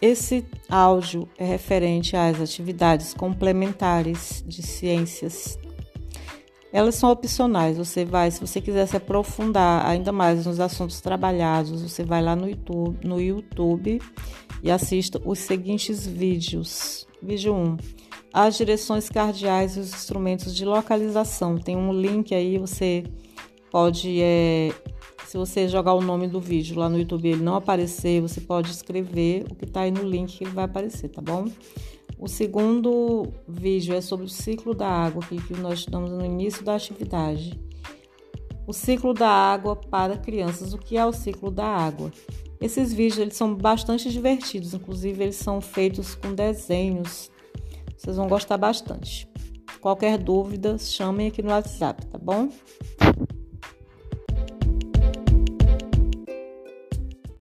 Esse áudio é referente às atividades complementares de ciências. Elas são opcionais. Você vai, se você quiser se aprofundar ainda mais nos assuntos trabalhados, você vai lá no YouTube, no YouTube e assista os seguintes vídeos. Vídeo 1. As direções cardeais e os instrumentos de localização. Tem um link aí, você pode é, se você jogar o nome do vídeo lá no YouTube e ele não aparecer, você pode escrever o que está aí no link que vai aparecer, tá bom? O segundo vídeo é sobre o ciclo da água, que nós estamos no início da atividade. O ciclo da água para crianças. O que é o ciclo da água? Esses vídeos eles são bastante divertidos, inclusive eles são feitos com desenhos. Vocês vão gostar bastante. Qualquer dúvida, chamem aqui no WhatsApp, tá bom?